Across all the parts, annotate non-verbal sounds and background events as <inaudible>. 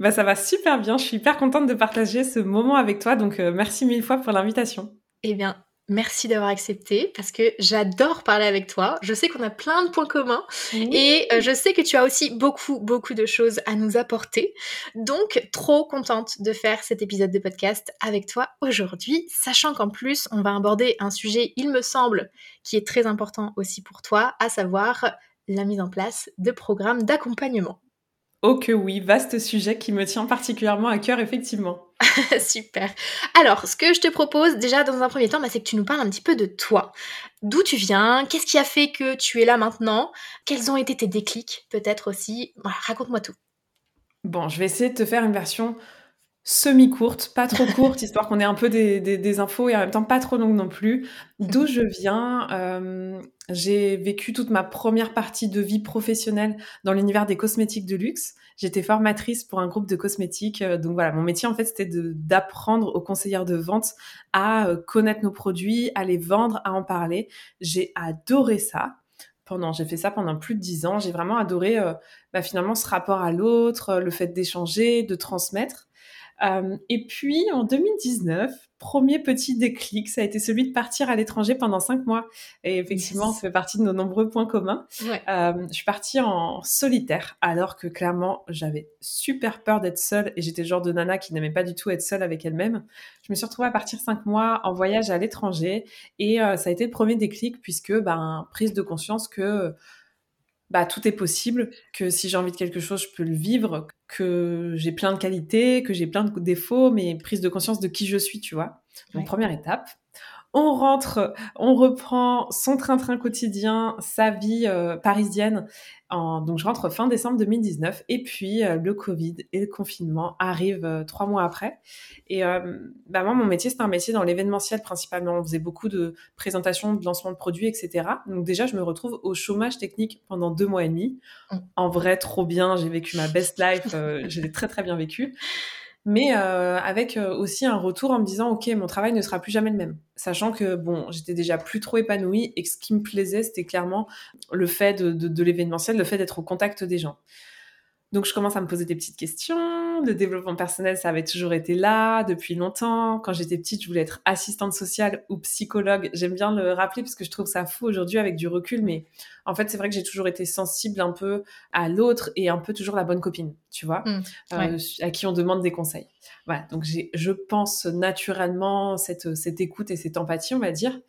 Bah, ça va super bien. Je suis hyper contente de partager ce moment avec toi. Donc, euh, merci mille fois pour l'invitation. Eh bien, merci d'avoir accepté parce que j'adore parler avec toi. Je sais qu'on a plein de points communs et euh, je sais que tu as aussi beaucoup, beaucoup de choses à nous apporter. Donc, trop contente de faire cet épisode de podcast avec toi aujourd'hui, sachant qu'en plus, on va aborder un sujet, il me semble, qui est très important aussi pour toi, à savoir la mise en place de programmes d'accompagnement. Oh que oui, vaste sujet qui me tient particulièrement à cœur, effectivement. <laughs> Super. Alors, ce que je te propose déjà dans un premier temps, bah, c'est que tu nous parles un petit peu de toi. D'où tu viens? Qu'est-ce qui a fait que tu es là maintenant? Quels ont été tes déclics peut-être aussi? Raconte-moi tout. Bon, je vais essayer de te faire une version semi-courte, pas trop <laughs> courte, histoire qu'on ait un peu des, infos et en même temps pas trop longue non plus. D'où mhm. je viens, euh, j'ai vécu toute ma première partie de vie professionnelle dans l'univers des cosmétiques de luxe. J'étais formatrice pour un groupe de cosmétiques, euh, donc voilà, mon métier en fait c'était d'apprendre aux conseillères de vente à euh, connaître nos produits, à les vendre, à en parler. J'ai adoré ça pendant, j'ai fait ça pendant plus de dix ans. J'ai vraiment adoré bah, finalement ce rapport à l'autre, le fait d'échanger, de transmettre. Euh, et puis en 2019, premier petit déclic, ça a été celui de partir à l'étranger pendant cinq mois. Et effectivement, ça fait partie de nos nombreux points communs. Euh, je suis partie en solitaire, alors que clairement, j'avais super peur d'être seule et j'étais le genre de nana qui n'aimait pas du tout être seule avec elle-même. Je me suis retrouvée à partir cinq mois en voyage à l'étranger et euh, ça a été le premier déclic puisque, ben, prise de conscience que bah, tout est possible, que si j'ai envie de quelque chose, je peux le vivre, que j'ai plein de qualités, que j'ai plein de défauts, mais prise de conscience de qui je suis, tu vois. Donc, première étape on rentre, on reprend son train-train quotidien, sa vie euh, parisienne. donc je rentre fin décembre 2019 et puis euh, le Covid et le confinement arrivent euh, trois mois après. Et bah moi mon métier c'est un métier dans l'événementiel principalement. On faisait beaucoup de présentations, de lancements de produits, etc. Donc déjà je me retrouve au chômage technique pendant deux mois et demi. Mm. En vrai trop bien, j'ai vécu ma best life, je l'ai très très bien vécu mais euh, avec euh, aussi un retour en me disant ok mon travail ne sera plus jamais le même. Sachant que bon j'étais déjà plus trop épanouie et que ce qui me plaisait c'était clairement le fait de, de, de l'événementiel le fait d'être au contact des gens donc, je commence à me poser des petites questions. Le développement personnel, ça avait toujours été là depuis longtemps. Quand j'étais petite, je voulais être assistante sociale ou psychologue. J'aime bien le rappeler parce que je trouve ça fou aujourd'hui avec du recul. Mais en fait, c'est vrai que j'ai toujours été sensible un peu à l'autre et un peu toujours la bonne copine, tu vois, mmh, euh, à qui on demande des conseils. Voilà. Donc, j'ai, je pense naturellement cette, cette écoute et cette empathie, on va dire.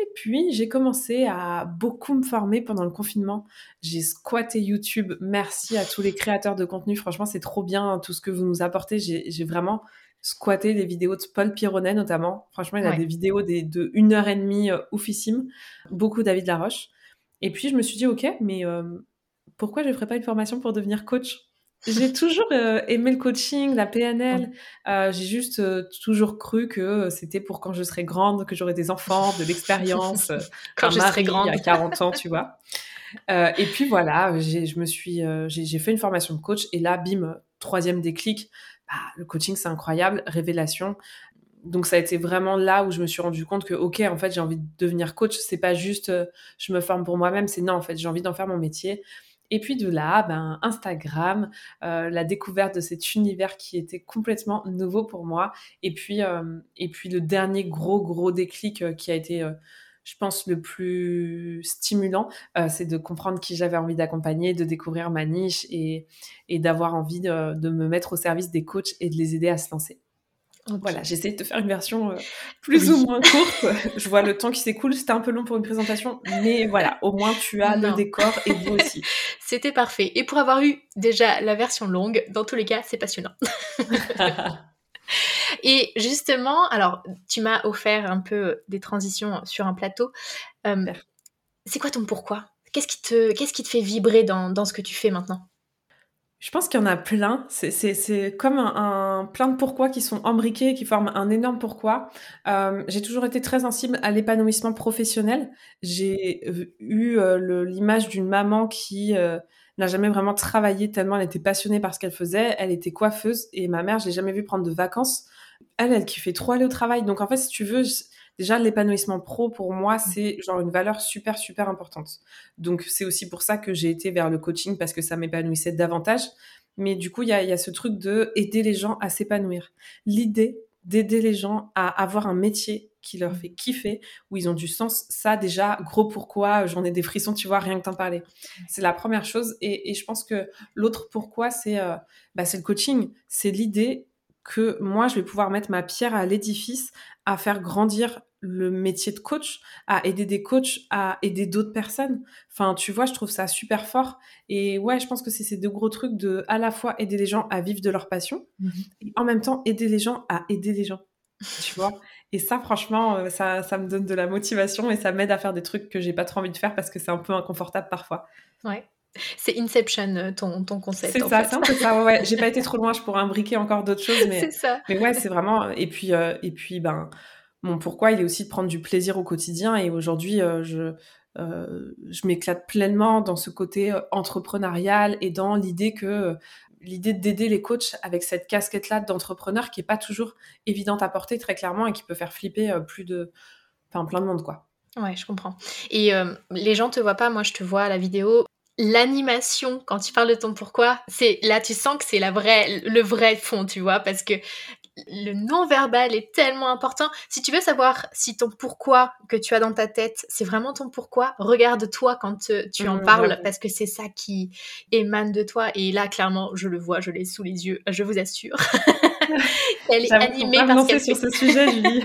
Et puis, j'ai commencé à beaucoup me former pendant le confinement. J'ai squatté YouTube. Merci à tous les créateurs de contenu. Franchement, c'est trop bien tout ce que vous nous apportez. J'ai vraiment squatté les vidéos de Paul Pironnet notamment. Franchement, il a des vidéos de une heure et demie euh, oufissimes. Beaucoup David Laroche. Et puis, je me suis dit, OK, mais euh, pourquoi je ne ferais pas une formation pour devenir coach? J'ai toujours euh, aimé le coaching, la PNL. Euh, j'ai juste euh, toujours cru que c'était pour quand je serai grande, que j'aurai des enfants, de l'expérience. <laughs> quand je serai grande. Il y a 40 ans, tu vois. <laughs> et puis voilà, je me suis, j'ai fait une formation de coach et là, bim, troisième déclic. Bah, le coaching, c'est incroyable, révélation. Donc ça a été vraiment là où je me suis rendu compte que ok en fait j'ai envie de devenir coach c'est pas juste je me forme pour moi-même c'est non en fait j'ai envie d'en faire mon métier et puis de là, ben, Instagram, euh, la découverte de cet univers qui était complètement nouveau pour moi. Et puis, euh, et puis le dernier gros, gros déclic euh, qui a été, je pense, le plus stimulant, c'est de comprendre qui j'avais envie d'accompagner, de découvrir ma niche et, d'avoir envie de, de me mettre au service des coachs et de les aider à se lancer. Voilà, j'essaie de te faire une version euh, plus ou moins courte. Je vois le temps qui s'écoule, c'était un peu long pour une présentation, mais voilà, au moins tu as le décor et vous <laughs> aussi. C'était parfait. Et pour avoir eu déjà la version longue, dans tous les cas, c'est passionnant. <laughs> et justement, alors tu m'as offert un peu des transitions sur un plateau. Euh, c'est quoi ton pourquoi? Qu'est-ce qui te, qu'est-ce qui te fait vibrer dans, dans ce que tu fais maintenant? Je pense qu'il y en a plein. C'est comme un, plein de pourquoi qui sont embriqués, qui forment un énorme pourquoi. Euh, j'ai toujours été très sensible à l'épanouissement professionnel. J'ai eu euh, l'image d'une maman qui euh, n'a jamais vraiment travaillé tellement elle était passionnée par ce qu'elle faisait. Elle était coiffeuse et ma mère, je l'ai jamais vue prendre de vacances. Elle, elle qui fait trop aller au travail. Donc en fait, si tu veux, déjà l'épanouissement pro pour moi c'est genre une valeur super super importante. Donc c'est aussi pour ça que j'ai été vers le coaching parce que ça m'épanouissait davantage. Mais du coup il y a, ce truc de aider les gens à s'épanouir. L'idée d'aider les gens à avoir un métier qui leur fait kiffer, où ils ont du sens, ça déjà, gros pourquoi, j'en ai des frissons, tu vois, rien que t'en parler. C'est la première chose. Et, je pense que l'autre pourquoi, c'est euh, bah, le coaching. C'est l'idée que moi, je vais pouvoir mettre ma pierre à l'édifice, à faire grandir le métier de coach, à aider des coachs, à aider d'autres personnes. Enfin, tu vois, je trouve ça super fort. Et ouais, je pense que c'est ces deux gros trucs de à la fois aider les gens à vivre de leur passion mhm. et en même temps aider les gens à aider les gens. Tu vois Et ça, franchement, euh, ça, ça me donne de la motivation et ça m'aide à faire des trucs que j'ai pas trop envie de faire parce que c'est un peu inconfortable parfois. Ouais. C'est Inception, euh, ton, ton concept. C'est ça, c'est un peu ça. Ouais, J'ai pas été trop loin, je pourrais imbriquer encore d'autres choses, <laughs> mais. c'est ça. Mais ouais, c'est vraiment. Et puis, euh, et puis, ben, mon pourquoi, il est aussi de prendre du plaisir au quotidien. Et aujourd'hui, euh, je, euh, je m'éclate pleinement dans ce côté entrepreneurial et dans l'idée que l'idée d'aider les coachs avec cette casquette-là d'entrepreneur qui est pas toujours évidente à porter très clairement et qui peut faire flipper plus de, enfin plein de monde quoi. Ouais, je comprends. Et les gens te voient pas, moi je te vois à la vidéo. L'animation, quand tu parles de ton pourquoi, c'est là tu sens que c'est la vraie, le vrai fond, tu vois, parce que le non-verbal est tellement important. Si tu veux savoir si ton pourquoi que tu as dans ta tête, c'est vraiment ton pourquoi, regarde-toi quand euh, tu en mmh, parles parce que c'est ça qui émane de toi. Et là, clairement, je le vois, je l'ai sous les yeux, je vous assure. <laughs> Elle est animée sur ce sujet, <laughs> Julie.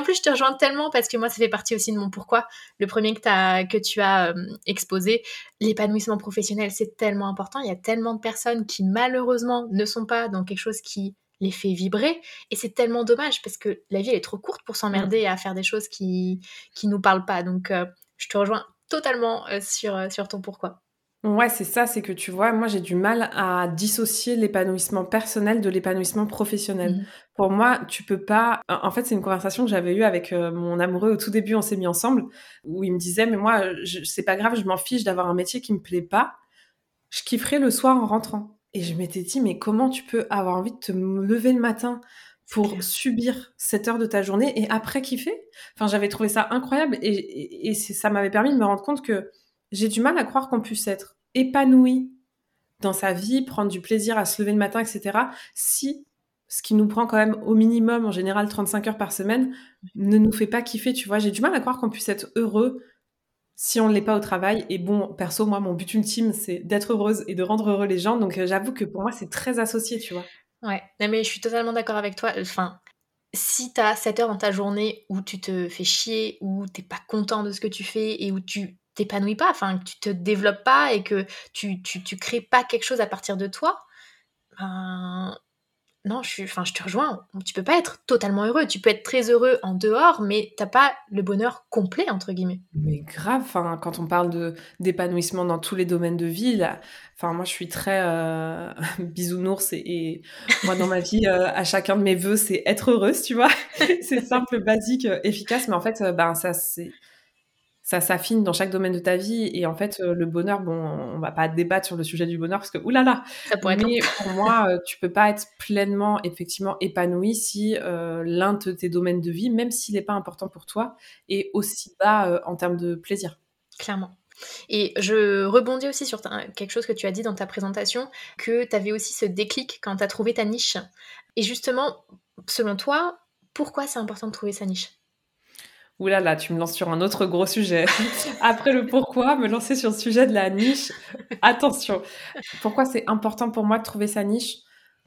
En plus, je te rejoins tellement parce que moi, ça fait partie aussi de mon pourquoi. Le premier que, tu as euh, exposé, l'épanouissement professionnel, c'est tellement important. Il y a tellement de personnes qui, malheureusement, ne sont pas dans quelque chose qui les fait vibrer. Et c'est tellement dommage parce que la vie, elle est trop courte pour s'emmerder à faire des choses qui qui nous parlent pas. Donc, euh, je te rejoins totalement euh, sur, sur ton pourquoi. Ouais, c'est ça, c'est que tu vois, moi j'ai du mal à dissocier l'épanouissement personnel de l'épanouissement professionnel. Mmh. Pour moi, tu peux pas. En fait, c'est une conversation que j'avais eue avec mon amoureux au tout début, on s'est mis ensemble, où il me disait, mais moi, c'est pas grave, je m'en fiche d'avoir un métier qui me plaît pas. Je kifferai le soir en rentrant. Et je m'étais dit, mais comment tu peux avoir envie de te lever le matin pour subir cette heure de ta journée et après kiffer? Enfin, j'avais trouvé ça incroyable et, et, ça m'avait permis de me rendre compte que j'ai du mal à croire qu'on puisse être épanoui dans sa vie, prendre du plaisir à se lever le matin, etc. Si ce qui nous prend quand même au minimum, en général 35 heures par semaine, ne nous fait pas kiffer, tu vois. J'ai du mal à croire qu'on puisse être heureux si on ne l'est pas au travail. Et bon, perso, moi, mon but ultime, c'est d'être heureuse et de rendre heureux les gens. Donc, euh, j'avoue que pour moi, c'est très associé, tu vois. Ouais, mais je suis totalement d'accord avec toi. Enfin, si tu as 7 heures dans ta journée où tu te fais chier, où t'es pas content de ce que tu fais et où tu t'épanouis pas, enfin, que tu te développes pas et que tu, tu, tu crées pas quelque chose à partir de toi, ben, non, je, enfin, je te rejoins. Tu peux pas être totalement heureux. Tu peux être très heureux en dehors, mais t'as pas le bonheur complet entre guillemets. Mais grave. Enfin, quand on parle de d'épanouissement dans tous les domaines de vie, enfin, moi, je suis très euh, <laughs> bisounours et, moi, dans ma vie, euh, à chacun de mes vœux, c'est être heureuse, tu vois. <laughs> c'est simple, basique, euh, efficace, mais en fait, ben ça, c'est ça s'affine dans chaque domaine de ta vie. Et en fait, euh, le bonheur, bon, on va pas débattre sur le sujet du bonheur parce que, oulala, ça pourrait mais pour moi, euh, tu peux pas être pleinement, effectivement, épanoui si euh, l'un de tes domaines de vie, même s'il n'est pas important pour toi, est aussi bas en termes de plaisir. Clairement. Et je rebondis aussi sur quelque chose que tu as dit dans ta présentation, que tu avais aussi ce déclic quand tu as trouvé ta niche. Et justement, selon toi, pourquoi c'est important de trouver sa niche? Ouh là là, tu me lances sur un autre gros sujet. <laughs> Après le pourquoi, me lancer sur le sujet de la niche. Attention. Pourquoi c'est important pour moi de trouver sa niche?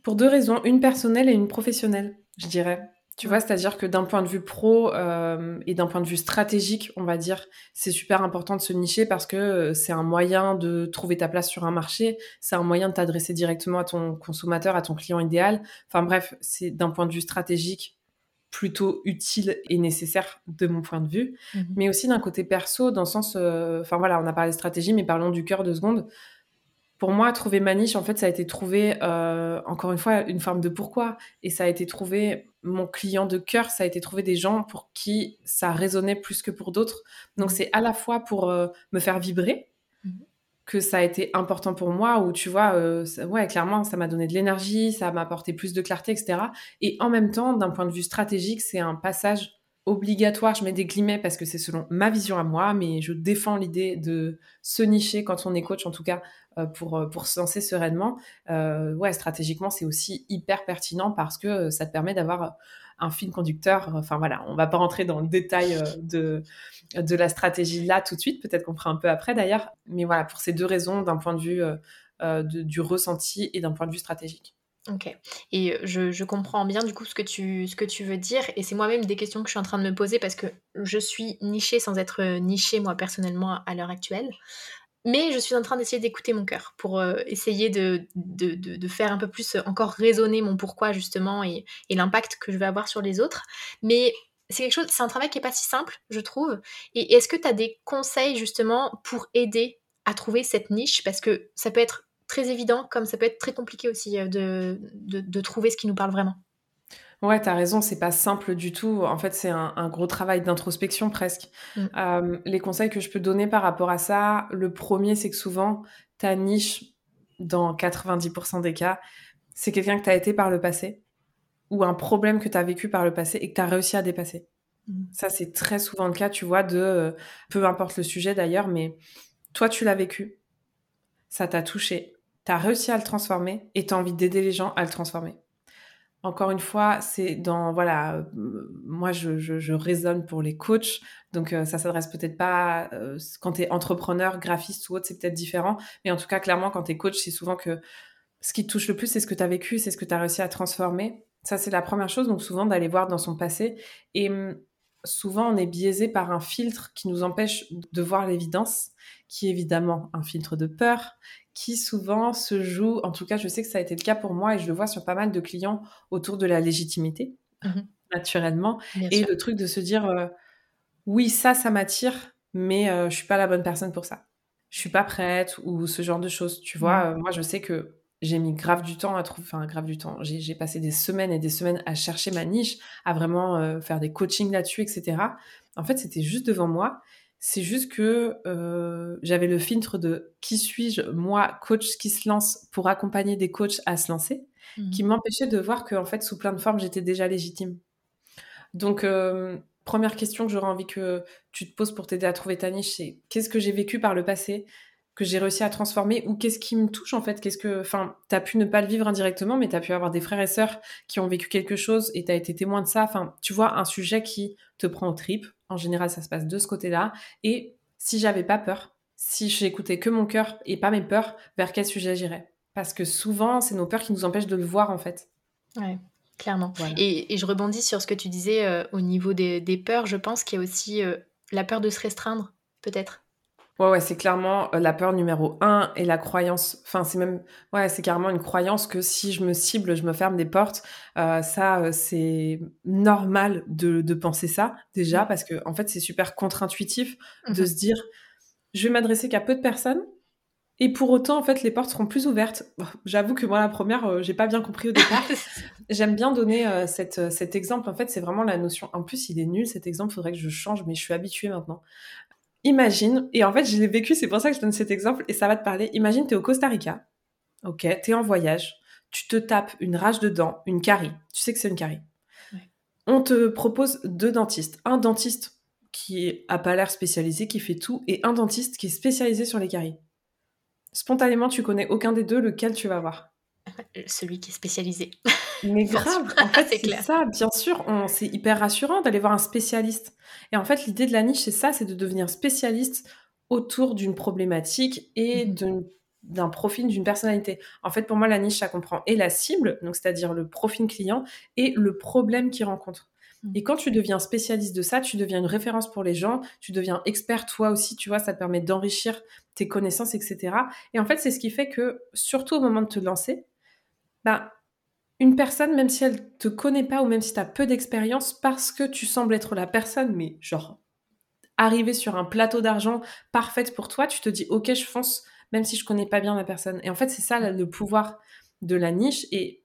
Pour deux raisons, une personnelle et une professionnelle, je dirais. Tu vois, c'est-à-dire que d'un point de vue pro euh, et d'un point de vue stratégique, on va dire, c'est super important de se nicher parce que euh, c'est un moyen de trouver ta place sur un marché, c'est un moyen de t'adresser directement à ton consommateur, à ton client idéal. Enfin bref, c'est d'un point de vue stratégique plutôt utile et nécessaire de mon point de vue, mhm. mais aussi d'un côté perso, dans le sens, euh, enfin voilà, on a parlé de stratégie, mais parlons du cœur de seconde. pour moi, trouver ma niche, en fait, ça a été trouver, euh, encore une fois, une forme de pourquoi. Et ça a été trouver mon client de cœur, ça a été trouver des gens pour qui ça résonnait plus que pour d'autres. Donc, c'est à la fois pour euh, me faire vibrer. Que ça a été important pour moi, où tu vois, euh, ouais, clairement, ça m'a donné de l'énergie, ça m'a apporté plus de clarté, etc. Et en même temps, d'un point de vue stratégique, c'est un passage obligatoire, je mets des guillemets parce que c'est selon ma vision à moi, mais je défends l'idée de se nicher quand on est coach, en tout cas euh, pour, euh, pour se lancer sereinement. Euh, ouais, stratégiquement, c'est aussi hyper pertinent parce que ça te permet d'avoir un fil conducteur. Enfin voilà, on va pas rentrer dans le détail de, de la stratégie là tout de suite, peut-être qu'on fera un peu après d'ailleurs, mais voilà, pour ces deux raisons, d'un point de vue du ressenti et d'un point de vue stratégique. OK et je comprends bien du coup ce que tu ce que tu veux dire et c'est moi-même des questions que je suis en train de me poser parce que je suis nichée sans être, nichée moi personnellement à l'heure actuelle. Mais je suis en train d'essayer d'écouter mon cœur pour, essayer de de de faire un peu plus, encore résonner mon pourquoi justement et l'impact que je vais avoir sur les autres. Mais c'est quelque chose c'est un travail qui est pas si simple, je trouve et est-ce que tu as des conseils justement pour aider à trouver cette niche? Parce que ça peut être très évident, comme ça peut être très compliqué aussi euh, de, de, trouver ce qui nous parle vraiment. Ouais, tu as raison, c'est pas simple du tout. En fait, c'est un, gros travail d'introspection presque. Mm. Euh, les conseils que je peux donner par rapport à ça, le premier, c'est que souvent, ta niche, dans 90% des cas, c'est quelqu'un que tu as été par le passé ou un problème que tu as vécu par le passé et que tu as réussi à dépasser. Mm. Ça, c'est très souvent le cas, tu vois, de euh, peu importe le sujet d'ailleurs, mais toi, tu l'as vécu, ça t'a touché, tu as réussi à le transformer et tu as envie d'aider les gens à le transformer. Encore une fois, c'est dans, voilà, euh, moi je, je, raisonne pour les coachs, donc euh, ça s'adresse peut-être pas, euh, quand tu es entrepreneur, graphiste ou autre, c'est peut-être différent, mais en tout cas, clairement, quand tu es coach, c'est souvent que ce qui te touche le plus, c'est ce que tu as vécu, c'est ce que tu as réussi à transformer. Ça, c'est la première chose, donc souvent d'aller voir dans son passé. Et hum, souvent, on est biaisé par un filtre qui nous empêche de voir l'évidence, qui est évidemment un filtre de peur, qui souvent se joue, en tout cas je sais que ça a été le cas pour moi et je le vois sur pas mal de clients autour de la légitimité, mhm. naturellement, et le truc de se dire euh, oui ça ça m'attire, mais euh, je suis pas la bonne personne pour ça, je suis pas prête ou ce genre de choses, tu vois. Mhm. Euh, moi je sais que j'ai mis grave du temps à trouver, enfin grave du temps. J'ai passé des semaines et des semaines à chercher ma niche, à vraiment faire des coachings là-dessus, etc. En fait, c'était juste devant moi. C'est juste que euh, j'avais le filtre de qui suis-je, moi, coach qui se lance pour accompagner des coachs à se lancer, qui mmh. m'empêchait de voir que, en fait, sous plein de formes, j'étais déjà légitime. Donc, euh, première question que j'aurais envie que tu te poses pour t'aider à trouver ta niche, c'est qu'est-ce que j'ai vécu par le passé que j'ai réussi à transformer ou qu'est-ce qui me touche en fait? Qu'est-ce que, enfin, t'as pu ne pas le vivre indirectement, mais t'as pu avoir des frères et sœurs qui ont vécu quelque chose et t'as été témoin de ça. Enfin, tu vois, un sujet qui te prend au trip. En général, ça se passe de ce côté-là. Et si j'avais pas peur, si j'écoutais que mon cœur et pas mes peurs, vers quel sujet j'irais? Parce que souvent, c'est nos peurs qui nous empêchent de le voir en fait. Ouais. Clairement. Et, je rebondis sur ce que tu disais euh, au niveau des, peurs. Je pense qu'il y a aussi euh, la peur de se restreindre, peut-être. Ouais, ouais, c'est clairement euh, la peur numéro un et la croyance. Enfin, c'est même, ouais, c'est carrément une croyance que si je me cible, je me ferme des portes. Euh, ça, euh, c'est normal de, de, penser ça déjà mmh. parce que en fait, c'est super contre-intuitif de mmh se dire, je vais m'adresser qu'à peu de personnes. Et pour autant, en fait, les portes seront plus ouvertes. J'avoue que moi, la première, j'ai pas bien compris au départ. <laughs> J'aime bien donner cette, cet exemple. En fait, c'est vraiment la notion. En plus, il est nul cet exemple. Faudrait que je change, mais je suis habituée maintenant. Imagine, et en fait, je l'ai vécu, c'est pour ça que je donne cet exemple, et ça va te parler. Imagine, tu es au Costa Rica, ok, tu es en voyage, tu te tapes une rage de dents, une carie, tu sais que c'est une carie. On te propose deux dentistes. Un dentiste qui a pas l'air spécialisé, qui fait tout, et un dentiste qui est spécialisé sur les caries. Spontanément, tu connais aucun des deux, lequel tu vas voir? Celui qui est spécialisé. Mais <laughs> grave, en fait, <laughs> c'est ça, bien sûr, c'est hyper rassurant d'aller voir un spécialiste. Et en fait, l'idée de la niche, c'est ça, c'est de devenir spécialiste autour d'une problématique et mmh d'un profil, d'une personnalité. En fait, pour moi, la niche, ça comprend et la cible, donc c'est-à-dire le profil client, et le problème qu'il rencontre. Mmh. Et quand tu deviens spécialiste de ça, tu deviens une référence pour les gens, tu deviens expert toi aussi, tu vois, ça te permet d'enrichir tes connaissances, etc. Et en fait, c'est ce qui fait que, surtout au moment de te lancer, bah, une personne, même si elle te connaît pas ou même si tu as peu d'expérience, parce que tu sembles être la personne, mais genre arriver sur un plateau d'argent parfaite pour toi, tu te dis ok, je fonce, même si je connais pas bien la personne. Et en fait, c'est ça le pouvoir de la niche. Et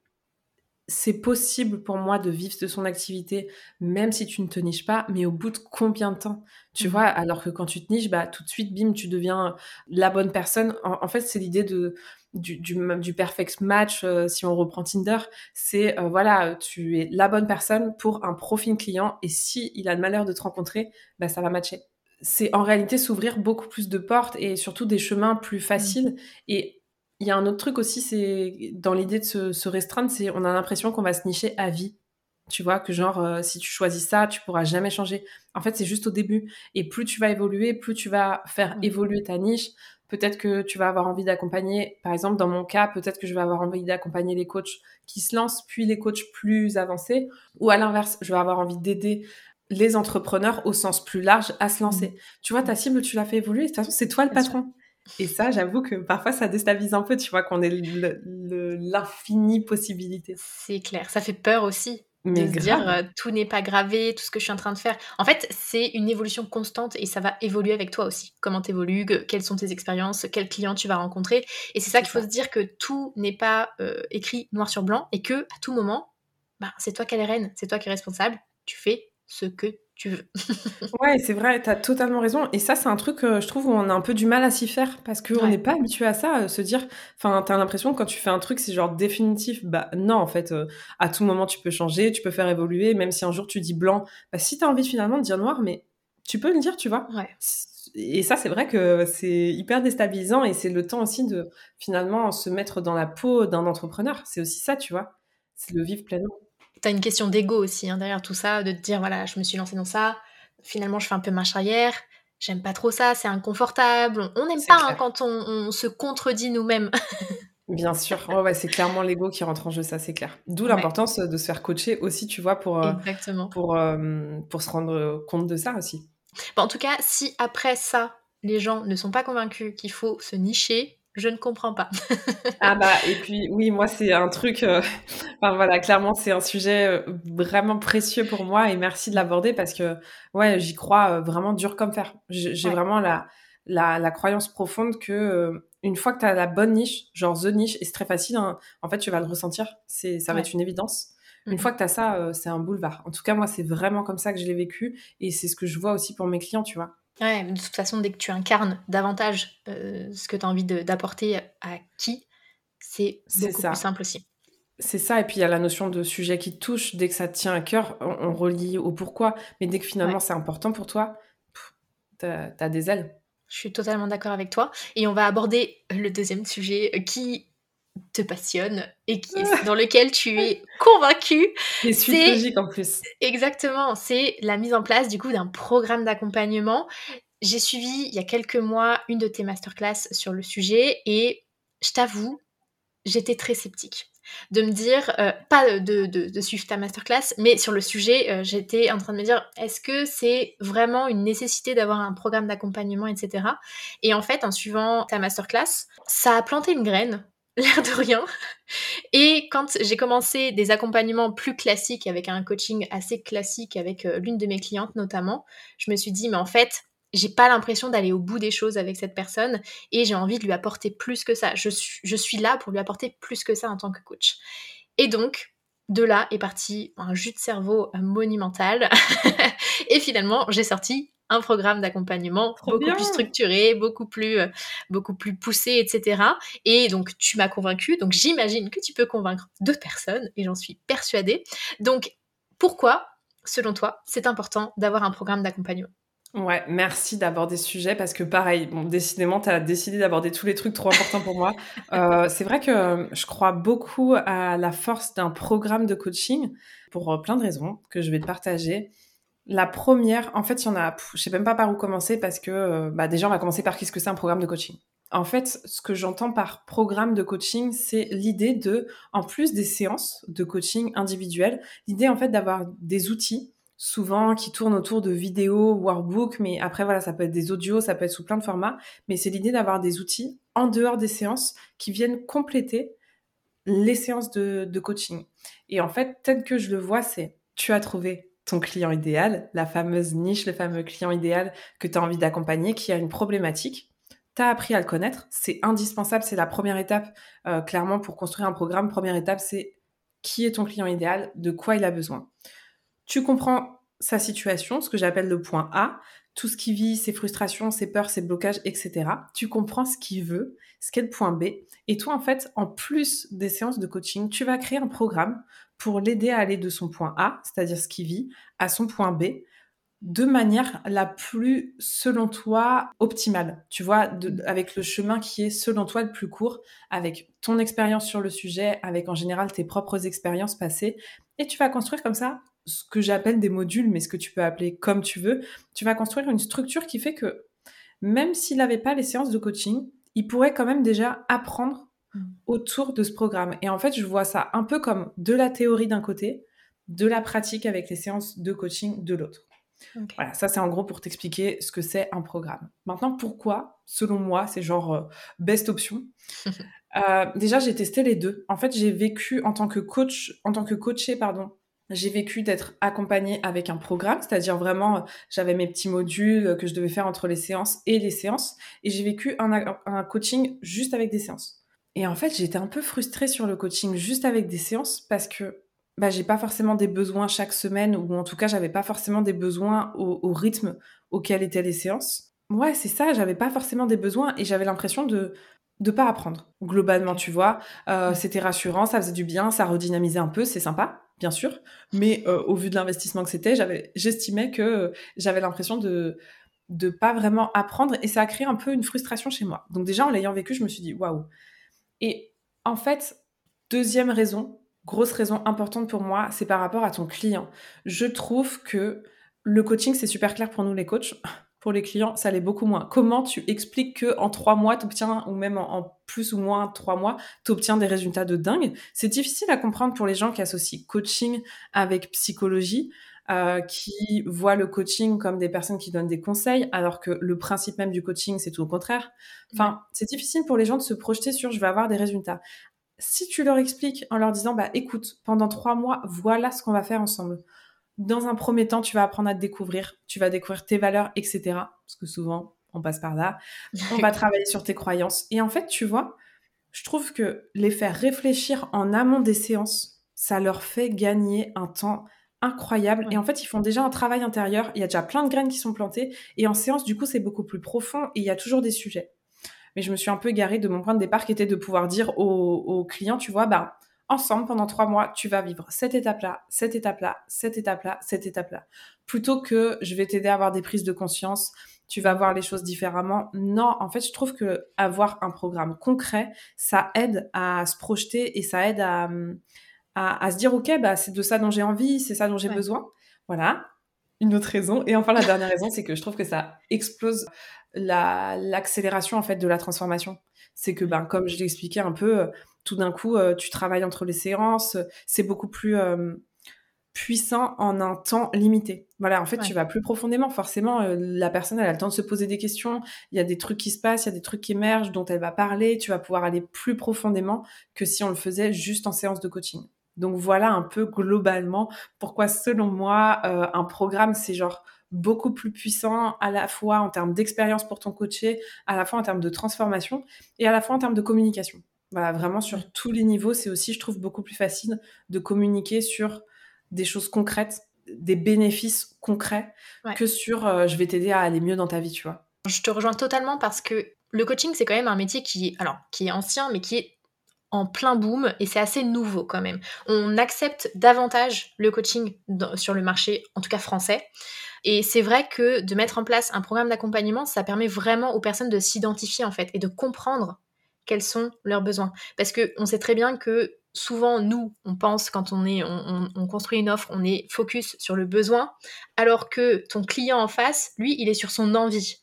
c'est possible pour moi de vivre de son activité, même si tu ne te niches pas, mais au bout de combien de temps? Tu mmh. vois, alors que quand tu te niches, bah, tout de suite, bim, tu deviens la bonne personne. En, fait, c'est l'idée de, du, du, perfect match, euh, si on reprend Tinder, c'est, euh, voilà, tu es la bonne personne pour un profil client, et si il a le malheur de te rencontrer, bah, ça va matcher. C'est en réalité s'ouvrir beaucoup plus de portes et surtout des chemins plus mmh. faciles. Et il y a un autre truc aussi, c'est dans l'idée de se, restreindre, c'est on a l'impression qu'on va se nicher à vie. Tu vois, que genre, euh, si tu choisis ça, tu pourras jamais changer. En fait, c'est juste au début. Et plus tu vas évoluer, plus tu vas faire mmh. évoluer ta niche. Peut-être que tu vas avoir envie d'accompagner, par exemple, dans mon cas, peut-être que je vais avoir envie d'accompagner les coachs qui se lancent, puis les coachs plus avancés. Ou à l'inverse, je vais avoir envie d'aider les entrepreneurs au sens plus large à se lancer. Mmh. Tu vois, ta cible, tu l'as fait évoluer. De toute façon, c'est toi le patron. Et ça, j'avoue que parfois, ça déstabilise un peu, tu vois, qu'on ait l'infini possibilité. C'est clair. Ça fait peur aussi. De se dire euh, tout n'est pas gravé, tout ce que je suis en train de faire. En fait, c'est une évolution constante et ça va évoluer avec toi aussi. Comment tu évolues, quelles sont tes expériences, quels clients tu vas rencontrer. Et c'est ça qu'il faut se dire que tout n'est pas euh, écrit noir sur blanc et que à tout moment, bah, c'est toi qui es reine, c'est toi qui es responsable. Tu fais ce que tu veux. <laughs> ouais, c'est vrai, tu as totalement raison. Et ça, c'est un truc, euh, je trouve, où on a un peu du mal à s'y faire parce qu'on n'est pas habitué à ça, euh, se dire, enfin, tu as l'impression quand tu fais un truc, c'est genre définitif. Bah non, en fait, euh, à tout moment, tu peux changer, tu peux faire évoluer, même si un jour tu dis blanc, bah si tu as envie finalement de dire noir, mais tu peux le dire, tu vois. Ouais. Et ça, c'est vrai que c'est hyper déstabilisant et c'est le temps aussi de finalement se mettre dans la peau d'un entrepreneur. C'est aussi ça, tu vois. C'est le vivre pleinement. T'as une question d'ego aussi hein, derrière tout ça, de te dire voilà, je me suis lancée dans ça, finalement je fais un peu marche arrière, j'aime pas trop ça, c'est inconfortable. On n'aime pas hein, quand on, se contredit nous-mêmes. <laughs> Bien sûr, ouais, c'est clairement l'ego qui rentre en jeu, ça c'est clair. D'où l'importance de se faire coacher aussi, tu vois, pour, euh, pour, euh, pour se rendre compte de ça aussi. Bon, en tout cas, si après ça, les gens ne sont pas convaincus qu'il faut se nicher, je ne comprends pas. <laughs> ah bah et puis oui moi c'est un truc euh, <laughs> enfin voilà clairement c'est un sujet euh, vraiment précieux pour moi et merci de l'aborder parce que ouais j'y crois euh, vraiment dur comme fer. J'ai vraiment la, la, la croyance profonde que une fois que tu as la bonne niche genre the niche et c'est très facile hein, en fait tu vas le ressentir. C'est ça va être une évidence. Une fois que tu as ça c'est un boulevard. En tout cas moi c'est vraiment comme ça que je l'ai vécu et c'est ce que je vois aussi pour mes clients tu vois Ouais, de toute façon, dès que tu incarnes davantage euh, ce que tu as envie d'apporter à qui, c'est beaucoup plus simple aussi. C'est ça, et puis il y a la notion de sujet qui te touche. Dès que ça te tient à cœur, on, relie au pourquoi. Mais dès que finalement c'est important pour toi, tu as, des ailes. Je suis totalement d'accord avec toi. Et on va aborder le deuxième sujet euh, qui te passionne et qui, <laughs> dans lequel tu es convaincu. C'est logique en plus. Exactement, c'est la mise en place du coup d'un programme d'accompagnement. J'ai suivi il y a quelques mois une de tes masterclass sur le sujet et je t'avoue, j'étais très sceptique de me dire, euh, pas de, de, suivre ta masterclass, mais sur le sujet, euh, j'étais en train de me dire, est-ce que c'est vraiment une nécessité d'avoir un programme d'accompagnement, etc. Et en fait, en suivant ta masterclass, ça a planté une graine l'air de rien. Et quand j'ai commencé des accompagnements plus classiques, avec un coaching assez classique avec euh, l'une de mes clientes notamment, je me suis dit, mais en fait, j'ai pas l'impression d'aller au bout des choses avec cette personne et j'ai envie de lui apporter plus que ça. Je suis, je suis là pour lui apporter plus que ça en tant que coach. Et donc, de là est parti un jus de cerveau monumental. <laughs> et finalement, j'ai sorti un programme d'accompagnement beaucoup plus structuré, beaucoup plus, euh, beaucoup plus poussé, etc. Et donc, tu m'as convaincu. Donc, j'imagine que tu peux convaincre d'autres personnes et j'en suis persuadée. Donc, pourquoi, selon toi, c'est important d'avoir un programme d'accompagnement? Ouais, merci d'aborder ce sujet parce que pareil, bon, décidément, tu as décidé d'aborder tous les trucs trop importants pour moi. <laughs> Euh, c'est vrai que je crois beaucoup à la force d'un programme de coaching pour euh, plein de raisons que je vais te partager. La première, en fait, il y en a, je sais même pas par où commencer parce que euh, bah déjà, on va commencer par qu'est-ce que c'est un programme de coaching. En fait, ce que j'entends par programme de coaching, c'est l'idée de, en plus des séances de coaching individuelles, l'idée en fait d'avoir des outils, souvent qui tournent autour de vidéos, workbooks, mais après voilà, ça peut être des audios, ça peut être sous plein de formats, mais c'est l'idée d'avoir des outils en dehors des séances qui viennent compléter les séances de coaching. Et en fait, tel que je le vois, c'est tu as trouvé ton client idéal, la fameuse niche, le fameux client idéal que tu as envie d'accompagner, qui a une problématique. tu as appris à le connaître. C'est indispensable, c'est la première étape, euh, clairement, pour construire un programme. Première étape, c'est qui est ton client idéal, de quoi il a besoin. Tu comprends sa situation, ce que j'appelle le point A, tout ce qui vit, ses frustrations, ses peurs, ses blocages, etc. Tu comprends ce qu'il veut, ce qu'est le point B. Et toi, en fait, en plus des séances de coaching, tu vas créer un programme pour l'aider à aller de son point A, c'est-à-dire ce qu'il vit, à son point B, de manière la plus, selon toi, optimale. Tu vois, avec le chemin qui est, selon toi, le plus court, avec ton expérience sur le sujet, avec en général tes propres expériences passées. Et tu vas construire comme ça ce que j'appelle des modules, mais ce que tu peux appeler comme tu veux. Tu vas construire une structure qui fait que même s'il n'avait pas les séances de coaching, il pourrait quand même déjà apprendre. Autour de ce programme. Et en fait, je vois ça un peu comme de la théorie d'un côté, de la pratique avec les séances de coaching de l'autre. Voilà, ça c'est en gros pour t'expliquer ce que c'est un programme. Maintenant, pourquoi, selon moi, c'est genre euh, best option? <laughs> Euh, Déjà, j'ai testé les deux. En fait, j'ai vécu en tant que coach, en tant que coaché, pardon. J'ai vécu d'être accompagnée avec un programme, c'est-à-dire vraiment, j'avais mes petits modules que je devais faire entre les séances et les séances, et j'ai vécu un, un coaching juste avec des séances. Et en fait, j'étais un peu frustrée sur le coaching juste avec des séances parce que bah, j'ai pas forcément des besoins chaque semaine, ou en tout cas, j'avais pas forcément des besoins au, rythme auquel étaient les séances. Ouais, c'est ça, j'avais pas forcément des besoins et j'avais l'impression de de pas apprendre. Globalement, tu vois, euh, c'était rassurant, ça faisait du bien, ça redynamisait un peu, c'est sympa, bien sûr. Mais euh, au vu de l'investissement que c'était, j'avais, j'estimais que j'avais l'impression de de pas vraiment apprendre et ça a créé un peu une frustration chez moi. Donc déjà en l'ayant vécu, je me suis dit waouh. Et en fait, deuxième raison, grosse raison importante pour moi, c'est par rapport à ton client. Je trouve que le coaching, c'est super clair pour nous les coachs. <laughs> Pour les clients, ça l'est beaucoup moins. Comment tu expliques que en trois mois, tu obtiens, ou même en, plus ou moins trois mois, tu obtiens des résultats de dingue? C'est difficile à comprendre pour les gens qui associent coaching avec psychologie. Euh, qui voient le coaching comme des personnes qui donnent des conseils, alors que le principe même du coaching, c'est tout le contraire. Enfin, c'est difficile pour les gens de se projeter sur je vais avoir des résultats si tu leur expliques en leur disant, bah écoute, pendant trois mois, voilà ce qu'on va faire ensemble. Dans un premier temps, tu vas apprendre à te découvrir, tu vas découvrir tes valeurs, etc. Parce que souvent, on passe par là. <laughs> On va travailler sur tes croyances. Et en fait, tu vois, je trouve que les faire réfléchir en amont des séances, ça leur fait gagner un temps incroyable. Et en fait, ils font déjà un travail intérieur. Il y a déjà plein de graines qui sont plantées. Et en séance, du coup, c'est beaucoup plus profond et il y a toujours des sujets mais je me suis un peu égarée de mon point de départ qui était de pouvoir dire aux, clients, tu vois, bah, ensemble, pendant trois mois, tu vas vivre cette étape-là, cette étape-là, cette étape-là, cette étape-là. Plutôt que je vais t'aider à avoir des prises de conscience, tu vas voir les choses différemment. Non, en fait, je trouve que avoir un programme concret, ça aide à se projeter et ça aide à, à, se dire, OK, bah, c'est de ça dont j'ai envie, c'est ça dont j'ai besoin. Voilà. Une autre raison. Et enfin, la dernière raison, c'est que je trouve que ça explose l'accélération en fait de la transformation. C'est que ben comme je l'ai expliqué un peu, euh, tout d'un coup euh, tu travailles entre les séances, c'est beaucoup plus euh, puissant en un temps limité. Voilà, en fait, tu vas plus profondément. Forcément, la personne, elle a le temps de se poser des questions. Il y a des trucs qui se passent, il y a des trucs qui émergent dont elle va parler. Tu vas pouvoir aller plus profondément que si on le faisait juste en séance de coaching. Donc voilà un peu globalement pourquoi, selon moi, un programme, c'est genre beaucoup plus puissant à la fois en termes d'expérience pour ton coaché, à la fois en termes de transformation et à la fois en termes de communication. Voilà, vraiment sur tous les niveaux, c'est aussi, je trouve, beaucoup plus facile de communiquer sur des choses concrètes, des bénéfices concrets, que sur euh, je vais t'aider à aller mieux dans ta vie, tu vois. Je te rejoins totalement parce que le coaching, c'est quand même un métier qui, alors, qui est ancien, mais qui est en plein boom et c'est assez nouveau quand même. On accepte davantage le coaching sur le marché, en tout cas français. Et c'est vrai que de mettre en place un programme d'accompagnement, ça permet vraiment aux personnes de s'identifier en fait et de comprendre quels sont leurs besoins. Parce que on sait très bien que souvent nous, on pense quand on est, on, construit une offre, on est focus sur le besoin, alors que ton client en face, lui, il est sur son envie.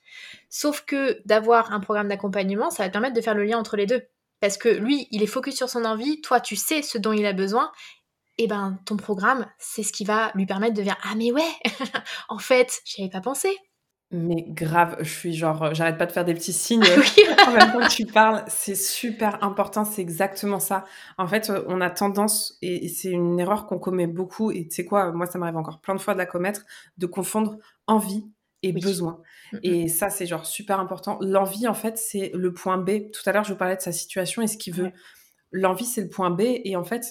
Sauf que d'avoir un programme d'accompagnement, ça va te permettre de faire le lien entre les deux. Parce que lui, il est focus sur son envie, toi, tu sais ce dont il a besoin, et eh ben ton programme, c'est ce qui va lui permettre de dire ah mais ouais, <laughs> en fait, j'y avais pas pensé. Mais grave, je suis genre, euh, j'arrête pas de faire des petits signes <laughs> en même temps que tu parles. C'est super important, c'est exactement ça. En fait, euh, on a tendance, et c'est une erreur qu'on commet beaucoup, et tu sais quoi, moi ça m'arrive encore plein de fois de la commettre, de confondre envie et besoin. Mm, mm. Et ça, c'est genre super important. L'envie, en fait, c'est le point B. Tout à l'heure, je vous parlais de sa situation et ce qu'il veut. L'envie, c'est le point B. Et en fait,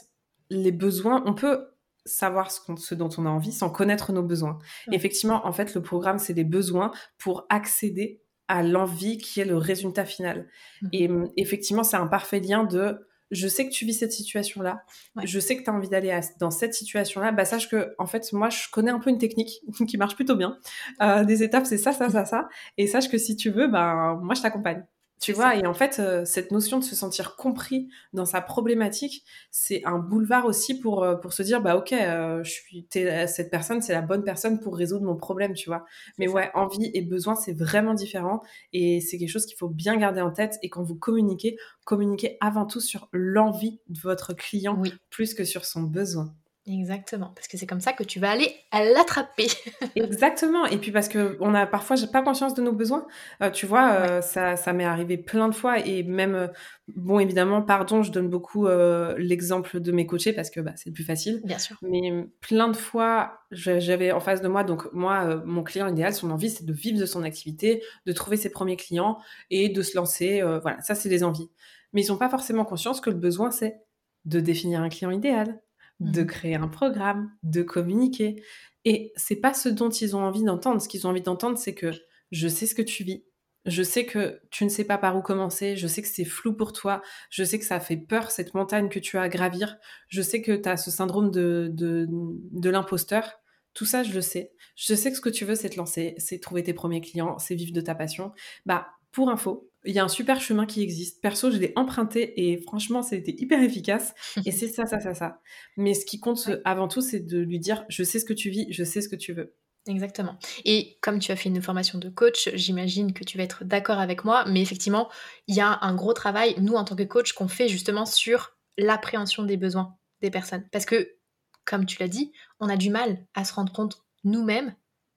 les besoins, on peut savoir ce, dont on a envie sans connaître nos besoins. Effectivement, en fait, le programme, c'est des besoins pour accéder à l'envie qui est le résultat final. Mmh. Et effectivement, c'est un parfait lien de je sais que tu vis cette situation-là, je sais que tu as envie d'aller dans cette situation-là, bah sache que en fait moi je connais un peu une technique <laughs> qui marche plutôt bien. Euh, des étapes c'est ça ça ça ça et sache que si tu veux bah moi je t'accompagne. Tu vois, et en fait, euh, cette notion de se sentir compris dans sa problématique, c'est un boulevard aussi pour, euh, pour se dire, bah ok, euh, je suis cette personne, c'est la bonne personne pour résoudre mon problème, tu vois. Mais ouais, envie et besoin, c'est vraiment différent et c'est quelque chose qu'il faut bien garder en tête. Et quand vous communiquez, communiquez avant tout sur l'envie de votre client plus que sur son besoin. Exactement, parce que c'est comme ça que tu vas aller l'attraper. <laughs> Exactement, et puis parce que on a parfois pas conscience de nos besoins. Euh, tu vois, euh, ça, ça m'est arrivé plein de fois et même, euh, bon évidemment, pardon, je donne beaucoup l'exemple de mes coachés parce que bah, c'est le plus facile. Bien sûr. Mais plein de fois, j'avais en face de moi, donc moi, mon client idéal, son envie, c'est de vivre de son activité, de trouver ses premiers clients et de se lancer. voilà, ça c'est les envies. Mais ils n'ont pas forcément conscience que le besoin, c'est de définir un client idéal, de mmh. créer un programme, de communiquer. Et c'est pas ce dont ils ont envie d'entendre. Ce qu'ils ont envie d'entendre, c'est que je sais ce que tu vis. Je sais que tu ne sais pas par où commencer, je sais que c'est flou pour toi, je sais que ça fait peur cette montagne que tu as à gravir, je sais que tu as ce syndrome de, de, de l'imposteur. Tout ça, je le sais. Je sais que ce que tu veux, c'est te lancer, c'est trouver tes premiers clients, c'est vivre de ta passion. Bah, pour info, il y a un super chemin qui existe. Perso, je l'ai emprunté et franchement, c'était hyper efficace. Et c'est ça, ça, ça, ça. Mais ce qui compte avant tout, c'est de lui dire je sais ce que tu vis, je sais ce que tu veux. Exactement. Et comme tu as fait une formation de coach, j'imagine que tu vas être d'accord avec moi, mais effectivement, il y a un gros travail, nous, en tant que coach, qu'on fait justement sur l'appréhension des besoins des personnes. Parce que, comme tu l'as dit, on a du mal à se rendre compte nous-mêmes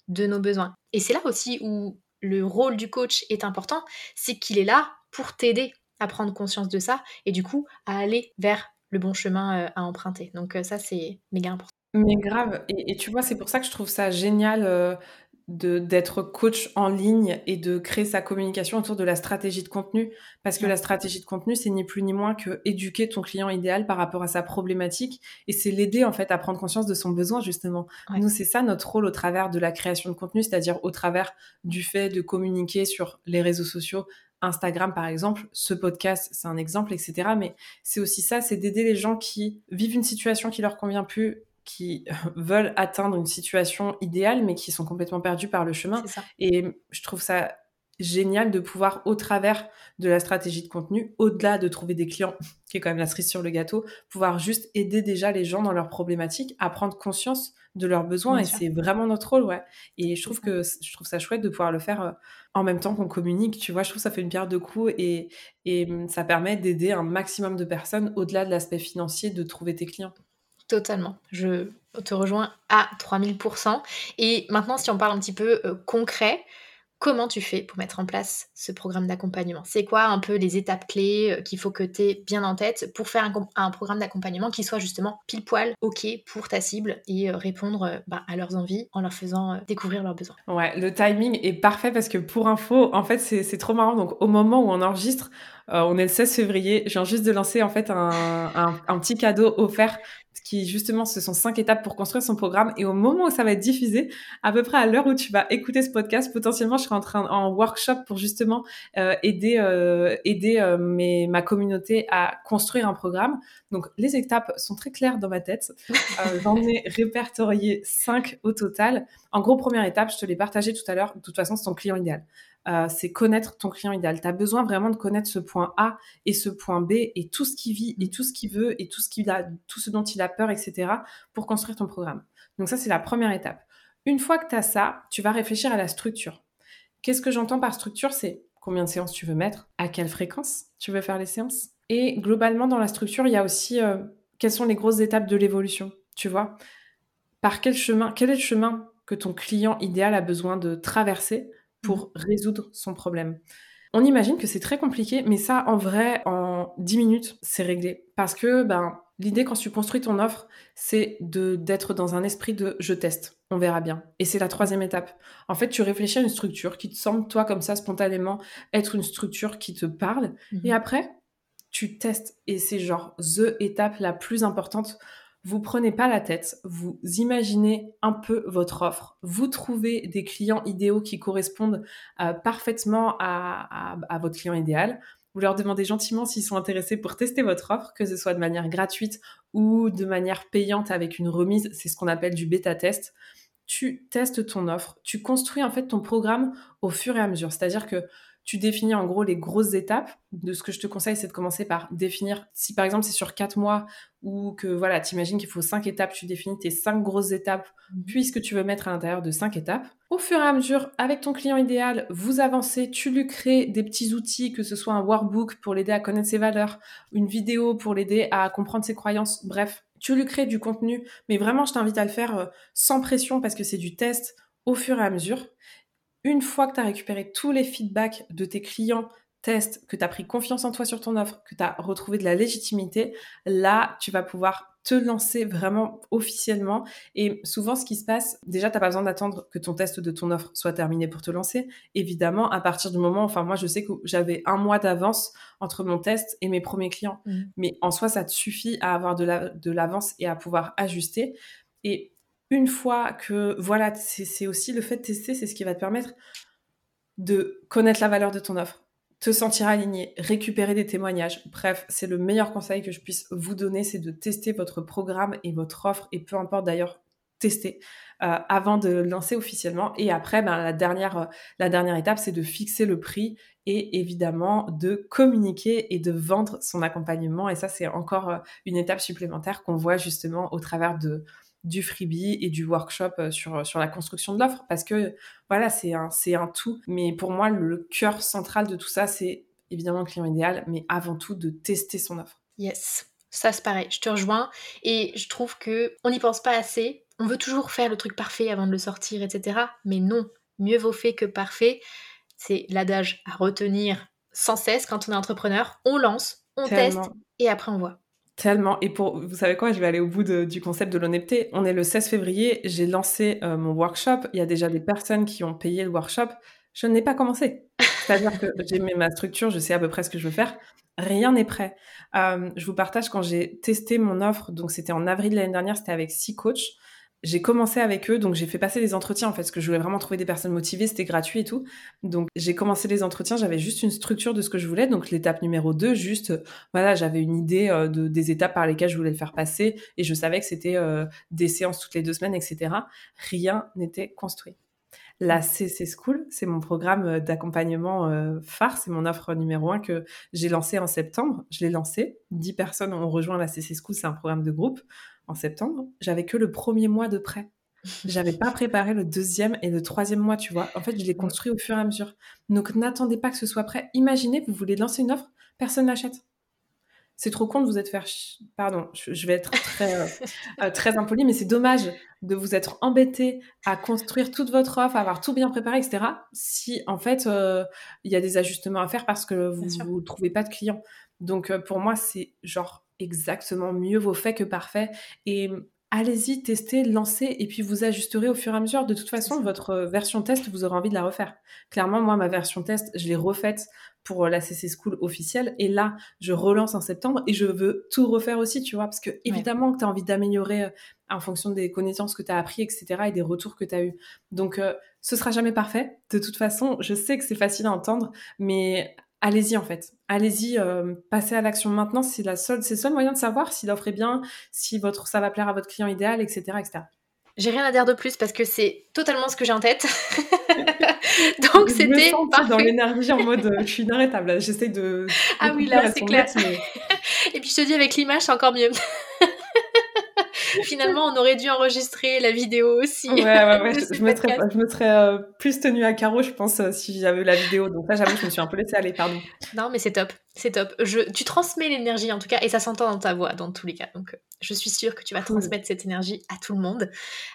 de nos besoins. Et c'est là aussi où le rôle du coach est important, c'est qu'il est là pour t'aider à prendre conscience de ça et du coup à aller vers le bon chemin euh, à emprunter. Donc euh, ça, c'est méga important. Mais grave, et, tu vois, c'est pour ça que je trouve ça génial euh, d'être coach en ligne et de créer sa communication autour de la stratégie de contenu. Parce que la stratégie de contenu, c'est ni plus ni moins que éduquer ton client idéal par rapport à sa problématique et c'est l'aider en fait à prendre conscience de son besoin justement. Nous, c'est ça notre rôle au travers de la création de contenu, c'est-à-dire au travers du fait de communiquer sur les réseaux sociaux, Instagram par exemple, ce podcast c'est un exemple, etc. Mais c'est aussi ça, c'est d'aider les gens qui vivent une situation qui leur convient plus qui veulent atteindre une situation idéale, mais qui sont complètement perdus par le chemin. Et je trouve ça génial de pouvoir, au travers de la stratégie de contenu, au-delà de trouver des clients, qui est quand même la cerise sur le gâteau, pouvoir juste aider déjà les gens dans leurs problématiques à prendre conscience de leurs besoins. et c'est vraiment notre rôle, ouais. Et je trouve que je trouve ça chouette de pouvoir le faire euh, en même temps qu'on communique. Tu vois, je trouve que ça fait une pierre de coups et, et hum, ça permet d'aider un maximum de personnes au-delà de l'aspect financier de trouver tes clients. Totalement. Je te rejoins à 3000%. Et maintenant, si on parle un petit peu euh, concret, comment tu fais pour mettre en place ce programme d'accompagnement? C'est quoi un peu les étapes clés euh, qu'il faut que tu aies bien en tête pour faire un, programme d'accompagnement qui soit justement pile poil OK pour ta cible et euh, répondre bah, à leurs envies en leur faisant découvrir leurs besoins? Ouais, le timing est parfait parce que pour info, en fait, c'est trop marrant. Donc, au moment où on enregistre, on est le 16 février. Je viens juste de lancer en fait un, un petit cadeau offert qui justement ce sont cinq étapes pour construire son programme. Et au moment où ça va être diffusé, à peu près à l'heure où tu vas écouter ce podcast, potentiellement je serai en train en workshop pour justement euh, aider euh, aider euh, mes, ma communauté à construire un programme. Donc les étapes sont très claires dans ma tête. <laughs> J'en ai répertorié cinq au total. En gros, première étape, je te l'ai partagé tout à l'heure. De toute façon, c'est ton client idéal. Euh, c'est connaître ton client idéal. Tu as besoin vraiment de connaître ce point A et ce point B et tout ce qu'il vit et tout ce qu'il veut et tout ce, qu'il a, tout ce dont il a peur, etc. pour construire ton programme. Donc ça, c'est la première étape. Une fois que tu as ça, tu vas réfléchir à la structure. Qu'est-ce que j'entends par structure? C'est combien de séances tu veux mettre, à quelle fréquence tu veux faire les séances? Et globalement, dans la structure, il y a aussi euh, quelles sont les grosses étapes de l'évolution, tu vois? Par quel chemin, quel est le chemin que ton client idéal a besoin de traverser pour mmh. résoudre son problème. On imagine que c'est très compliqué, mais ça, en vrai, en 10 minutes, c'est réglé. Parce que ben, l'idée, quand tu construis ton offre, c'est d'être dans un esprit de je teste. on verra bien. Et c'est la troisième étape. En fait, tu réfléchis à une structure qui te semble, toi, comme ça, spontanément, être une structure qui te parle. Mhm. Et après, tu testes. Et c'est genre the étape la plus importante. Vous prenez pas la tête, vous imaginez un peu votre offre, vous trouvez des clients idéaux qui correspondent euh, parfaitement à, à votre client idéal. Vous leur demandez gentiment s'ils sont intéressés pour tester votre offre, que ce soit de manière gratuite ou de manière payante avec une remise. C'est ce qu'on appelle du bêta test tu testes ton offre, tu construis en fait ton programme au fur et à mesure. C'est-à-dire que tu définis en gros les grosses étapes. De ce que je te conseille, c'est de commencer par définir, si par exemple c'est sur quatre mois ou que voilà, t'imagines qu'il faut cinq étapes, tu définis tes cinq grosses étapes mmh. puisque tu veux mettre à l'intérieur de cinq étapes. Au fur et à mesure, avec ton client idéal, vous avancez, tu lui crées des petits outils, que ce soit un workbook pour l'aider à connaître ses valeurs, une vidéo pour l'aider à comprendre ses croyances, bref, tu lui crées du contenu, mais vraiment, je t'invite à le faire euh, sans pression parce que c'est du test au fur et à mesure. Une fois que tu as récupéré tous les feedbacks de tes clients, test, que tu as pris confiance en toi sur ton offre, que tu as retrouvé de la légitimité, là, tu vas pouvoir te lancer vraiment officiellement. Et souvent, ce qui se passe, déjà, tu n'as pas besoin d'attendre que ton test de ton offre soit terminé pour te lancer. Évidemment, à partir du moment, enfin, moi, je sais que j'avais un mois d'avance entre mon test et mes premiers clients. Mmh. Mais en soi, ça te suffit à avoir de l'avance et à pouvoir ajuster. Et une fois que, voilà, c'est aussi le fait de tester, c'est ce qui va te permettre de connaître la valeur de ton offre te sentir aligné, récupérer des témoignages. Bref, c'est le meilleur conseil que je puisse vous donner, c'est de tester votre programme et votre offre, et peu importe d'ailleurs, tester euh, avant de lancer officiellement. Et après, ben, la, dernière, euh, la dernière étape, c'est de fixer le prix et évidemment de communiquer et de vendre son accompagnement. Et ça, c'est encore euh, une étape supplémentaire qu'on voit justement au travers de, du freebie et du workshop euh, sur, sur la construction de l'offre parce que voilà, c'est un, c'est un tout. Mais pour moi, le cœur central de tout ça, c'est évidemment le client idéal, mais avant tout de tester son offre. Yes. Ça, c'est pareil, je te rejoins et je trouve que on n'y pense pas assez. On veut toujours faire le truc parfait avant de le sortir, etc. Mais non, mieux vaut fait que parfait. C'est l'adage à retenir sans cesse quand on est entrepreneur. On lance, on teste et après on voit. Tellement. Et pour, vous savez quoi, je vais aller au bout du concept de l'honnêteté. On est le 16 février, j'ai lancé euh, mon workshop. Il y a déjà des personnes qui ont payé le workshop. Je n'ai pas commencé. C'est-à-dire que <laughs> j'ai mis ma structure, je sais à peu près ce que je veux faire. Rien n'est prêt. Euh, je vous partage quand j'ai testé mon offre. Donc, c'était en avril l'année dernière, c'était avec six coachs j'ai commencé avec eux, donc j'ai fait passer des entretiens en fait, parce que je voulais vraiment trouver des personnes motivées, c'était gratuit et tout. Donc j'ai commencé les entretiens, j'avais juste une structure de ce que je voulais. Donc l'étape numéro 2, juste, voilà, j'avais une idée euh, de, des étapes par lesquelles je voulais le faire passer et je savais que c'était euh, des séances toutes les deux semaines, etc. Rien n'était construit. La CC School, c'est mon programme euh, d'accompagnement phare, c'est mon offre numéro 1 que j'ai lancé en septembre. Je l'ai lancé, 10 personnes ont rejoint la CC School, c'est un programme de groupe en septembre, j'avais que le premier mois de prêt. J'avais pas préparé le deuxième et le troisième mois, tu vois. En fait, je l'ai construit au fur et à mesure. Donc, n'attendez pas que ce soit prêt. Imaginez, vous voulez lancer une offre, personne n'achète. C'est trop con de vous être faire. Pardon, je vais être très, euh, <laughs> euh, très impoli, mais c'est dommage de vous être embêté à construire toute votre offre, à avoir tout bien préparé, etc. Si en fait euh, il y a des ajustements à faire parce que vous ne trouvez pas de clients. Donc pour moi, c'est genre exactement mieux vaut fait que parfait. Et allez-y, testez, lancez, et puis vous ajusterez au fur et à mesure. De toute façon, votre version test, vous aurez envie de la refaire. Clairement, moi, ma version test, je l'ai refaite pour la CC School officielle, et là, je relance en septembre, et je veux tout refaire aussi, tu vois, parce que évidemment que tu as envie d'améliorer euh, en fonction des connaissances que tu as appris, etc., et des retours que tu as eus. Donc, euh, ce sera jamais parfait. De toute façon, je sais que c'est facile à entendre, mais allez-y en fait. Allez-y, euh, passez à l'action maintenant. C'est la seule, c'est le seul moyen de savoir si l'offre est bien, si votre, ça va plaire à votre client idéal, etc., etc. J'ai rien à dire de plus parce que c'est totalement ce que j'ai en tête. <laughs> Donc c'était dans l'énergie en mode euh, je suis inarrêtable. J'essaie de, Ah oui là c'est clair. Et puis je te dis avec l'image c'est encore mieux. Finalement, on aurait dû enregistrer la vidéo aussi. Ouais, ouais, ouais. <laughs> je, me serais, je, me serais, euh, plus tenue à carreau, je pense, euh, si j'avais eu la vidéo. Donc là, j'avoue, je me suis un peu laissée aller, pardon. Non, mais c'est top. C'est top. Je, tu transmets l'énergie, en tout cas, et ça s'entend dans ta voix, dans tous les cas. Donc, euh, je suis sûre que tu vas transmettre cette énergie à tout le monde.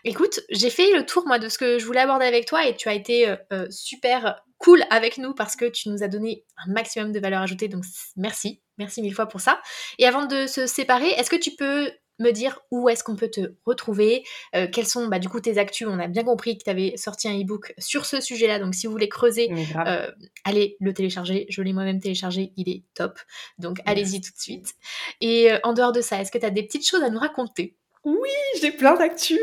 Écoute, j'ai fait le tour, moi, de ce que je voulais aborder avec toi, et tu as été super cool avec nous parce que tu nous as donné un maximum de valeur ajoutée. Donc, merci. Merci mille fois pour ça. Et avant de se séparer, est-ce que tu peux me dire où est-ce qu'on peut te retrouver, euh, quels sont bah, du coup tes actus. On a bien compris que tu avais sorti un e-book sur ce sujet-là, donc si vous voulez creuser, euh, allez le télécharger. Je l'ai moi-même téléchargé, il est top. Donc allez-y tout de suite. Et en dehors de ça, est-ce que tu as des petites choses à nous raconter? Oui, j'ai plein d'actu.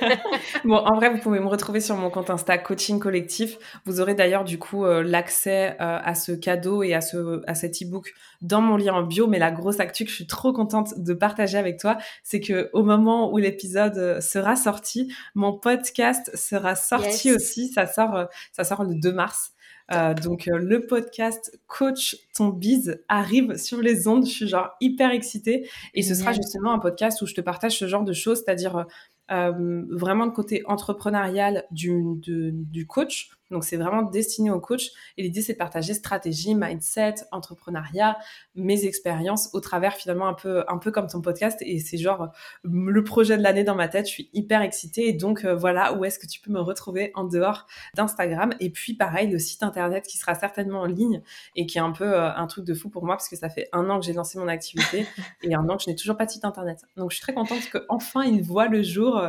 <laughs> bon, en vrai, vous pouvez me retrouver sur mon compte Insta Coaching Collectif. Vous aurez d'ailleurs du coup euh, l'accès euh, à ce cadeau et à ce à cet e-book dans mon lien en bio. Mais la grosse actu que je suis trop contente de partager avec toi, c'est que au moment où l'épisode euh, sera sorti, mon podcast sera sorti aussi. Ça sort, ça sort le 2 mars. Euh, donc euh, le podcast Coach ton bise arrive sur les ondes. Je suis genre hyper excitée et ce sera justement un podcast où je te partage ce genre de choses, c'est-à-dire euh, vraiment le côté entrepreneurial du, du coach donc, c'est vraiment destiné au coach. Et l'idée, c'est de partager stratégie, mindset, entrepreneuriat, mes expériences au travers finalement un peu, un peu comme ton podcast. Et c'est genre euh, le projet de l'année dans ma tête. Je suis hyper excitée. Et donc, euh, voilà où est-ce que tu peux me retrouver en dehors d'Instagram. Et puis, pareil, le site internet qui sera certainement en ligne et qui est un peu euh, un truc de fou pour moi parce que ça fait un an que j'ai lancé mon activité <laughs> et un an que je n'ai toujours pas de site internet. Donc, je suis très contente qu'enfin il voit le jour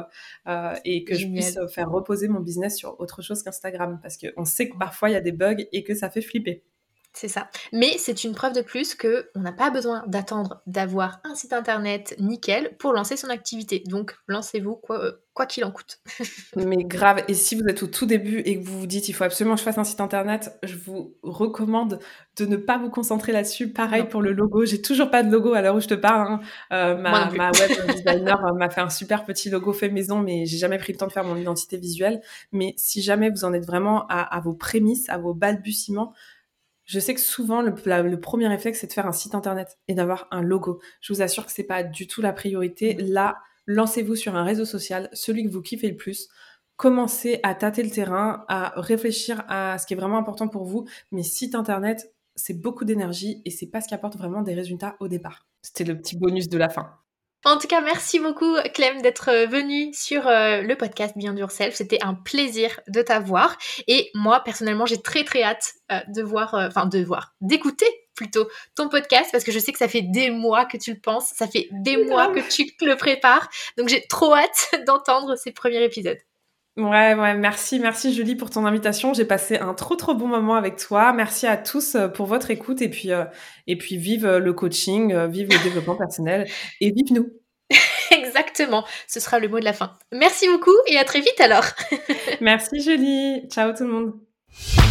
et que je puisse faire reposer mon business sur autre chose qu'Instagram parce qu'on sait que parfois il y a des bugs et que ça fait flipper. C'est ça. Mais c'est une preuve de plus que on n'a pas besoin d'attendre d'avoir un site internet nickel pour lancer son activité. Donc lancez-vous quoi euh, quoi qu'il en coûte. <laughs> Mais grave. Et si vous êtes au tout début et que vous vous dites il faut absolument que je fasse un site internet, je vous recommande de ne pas vous concentrer là-dessus. Pareil pour le logo. J'ai toujours pas de logo à l'heure où je te parle. Hein. Euh, ma, ma, web <laughs> designer euh, m'a fait un super petit logo fait maison, mais j'ai jamais pris le temps de faire mon identité visuelle. Mais si jamais vous en êtes vraiment à, à vos prémices, à vos balbutiements, je sais que souvent, le, le premier réflexe, c'est de faire un site internet et d'avoir un logo. Je vous assure que c'est pas du tout la priorité. Mm. Là, lancez-vous sur un réseau social, celui que vous kiffez le plus. Commencez à tâter le terrain, à réfléchir à ce qui est vraiment important pour vous. Mais site internet, c'est beaucoup d'énergie et c'est pas ce qui apporte vraiment des résultats au départ. C'était le petit bonus de la fin. En tout cas, merci beaucoup Clem d'être euh, venue sur euh, le podcast Bien Yourself. C'était un plaisir de t'avoir. Et moi, personnellement, j'ai très très hâte euh, de voir, enfin de voir, d'écouter plutôt ton podcast parce que je sais que ça fait des mois que tu le penses, ça fait des mois que tu le prépares. Donc j'ai trop hâte <laughs> d'entendre ces premiers épisodes. Ouais, ouais, merci, merci Julie pour ton invitation. J'ai passé un trop trop bon moment avec toi. Merci à tous pour votre écoute et puis et puis vive le coaching, vive le développement personnel et vive nous. <laughs> Exactement, ce sera le mot de la fin. Merci beaucoup et à très vite alors. <laughs> Merci Julie. Ciao tout le monde.